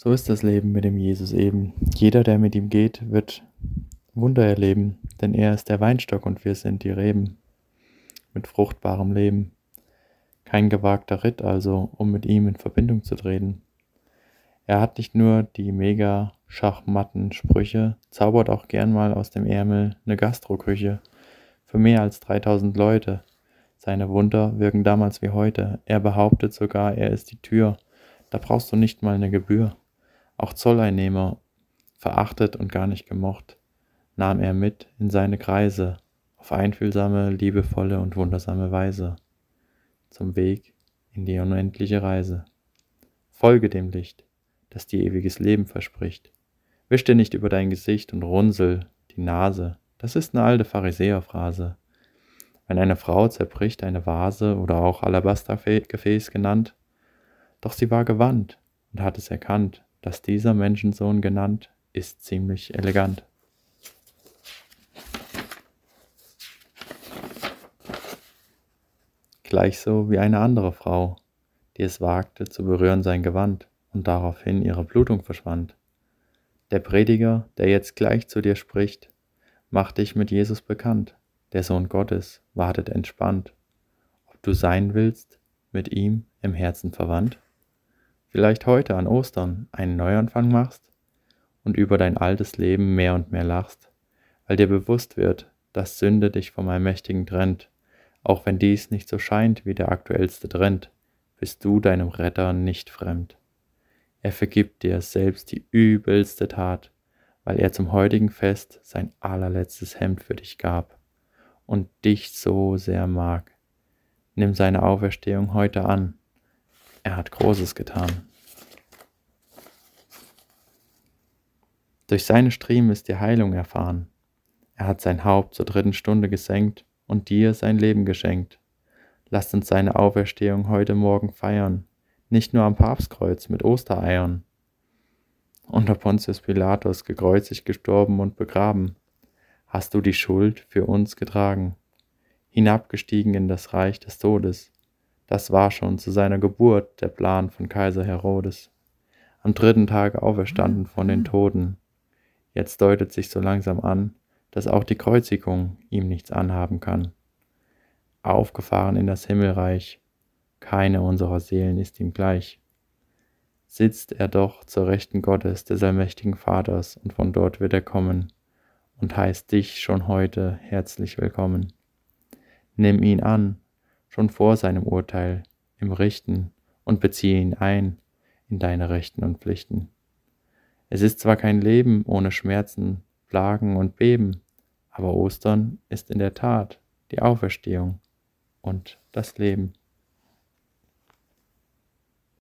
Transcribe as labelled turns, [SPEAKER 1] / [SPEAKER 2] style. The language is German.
[SPEAKER 1] So ist das Leben mit dem Jesus eben. Jeder, der mit ihm geht, wird Wunder erleben, denn er ist der Weinstock und wir sind die Reben mit fruchtbarem Leben. Kein gewagter Ritt also, um mit ihm in Verbindung zu treten. Er hat nicht nur die mega schachmatten Sprüche, zaubert auch gern mal aus dem Ärmel eine Gastroküche für mehr als 3000 Leute. Seine Wunder wirken damals wie heute. Er behauptet sogar, er ist die Tür. Da brauchst du nicht mal eine Gebühr. Auch Zolleinnehmer, verachtet und gar nicht gemocht, nahm er mit in seine Kreise, auf einfühlsame, liebevolle und wundersame Weise, zum Weg in die unendliche Reise. Folge dem Licht, das dir ewiges Leben verspricht. Wisch dir nicht über dein Gesicht und runzel die Nase, das ist eine alte Pharisäerphrase. Wenn eine Frau zerbricht eine Vase oder auch Alabastergefäß genannt, doch sie war gewandt und hat es erkannt, dass dieser Menschensohn genannt ist ziemlich elegant. Gleich so wie eine andere Frau, die es wagte zu berühren sein Gewand und daraufhin ihre Blutung verschwand. Der Prediger, der jetzt gleich zu dir spricht, mach dich mit Jesus bekannt. Der Sohn Gottes wartet entspannt. Ob du sein willst, mit ihm im Herzen verwandt? Vielleicht heute an Ostern einen Neuanfang machst und über dein altes Leben mehr und mehr lachst, weil dir bewusst wird, dass Sünde dich vom Allmächtigen trennt, auch wenn dies nicht so scheint wie der aktuellste Trend, bist du deinem Retter nicht fremd. Er vergibt dir selbst die übelste Tat, weil er zum heutigen Fest sein allerletztes Hemd für dich gab und dich so sehr mag. Nimm seine Auferstehung heute an, er hat Großes getan. Durch seine Striemen ist die Heilung erfahren. Er hat sein Haupt zur dritten Stunde gesenkt und dir sein Leben geschenkt. Lasst uns seine Auferstehung heute Morgen feiern, nicht nur am Papstkreuz mit Ostereiern. Unter Pontius Pilatus gekreuzigt, gestorben und begraben, hast du die Schuld für uns getragen, hinabgestiegen in das Reich des Todes, das war schon zu seiner Geburt der Plan von Kaiser Herodes. Am dritten Tage auferstanden von den Toten. Jetzt deutet sich so langsam an, dass auch die Kreuzigung ihm nichts anhaben kann. Aufgefahren in das Himmelreich, keine unserer Seelen ist ihm gleich. Sitzt er doch zur Rechten Gottes des allmächtigen Vaters, und von dort wird er kommen und heißt dich schon heute herzlich willkommen. Nimm ihn an schon vor seinem Urteil im Richten und beziehe ihn ein in deine Rechten und Pflichten. Es ist zwar kein Leben ohne Schmerzen, Plagen und Beben, aber Ostern ist in der Tat die Auferstehung und das Leben.